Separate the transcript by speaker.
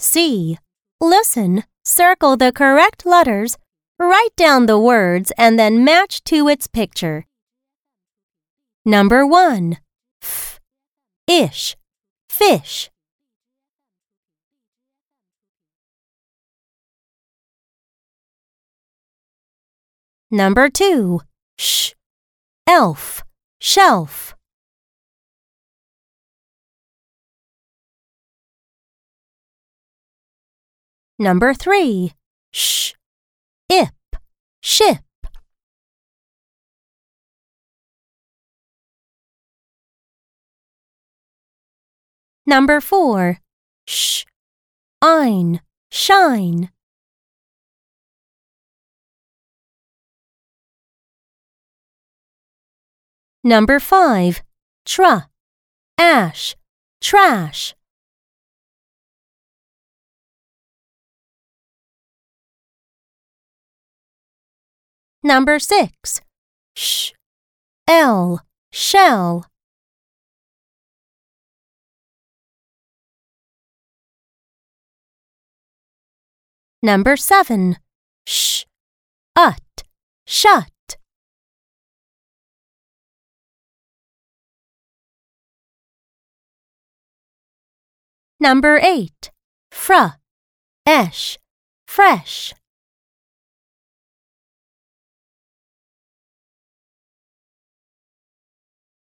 Speaker 1: C. Listen, circle the correct letters, write down the words, and then match to its picture. Number 1. F. Ish. Fish. Number 2. Sh. Elf. Shelf. Number 3. Sh. Ip. Ship. Number 4. Sh. Ein. Shine. Number 5. Tra. Ash. Trash. Number 6. Sh. L. Shell. Number 7. Sh. Ut. Shut. Number 8. Fra. Esh. Fresh.